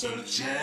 so.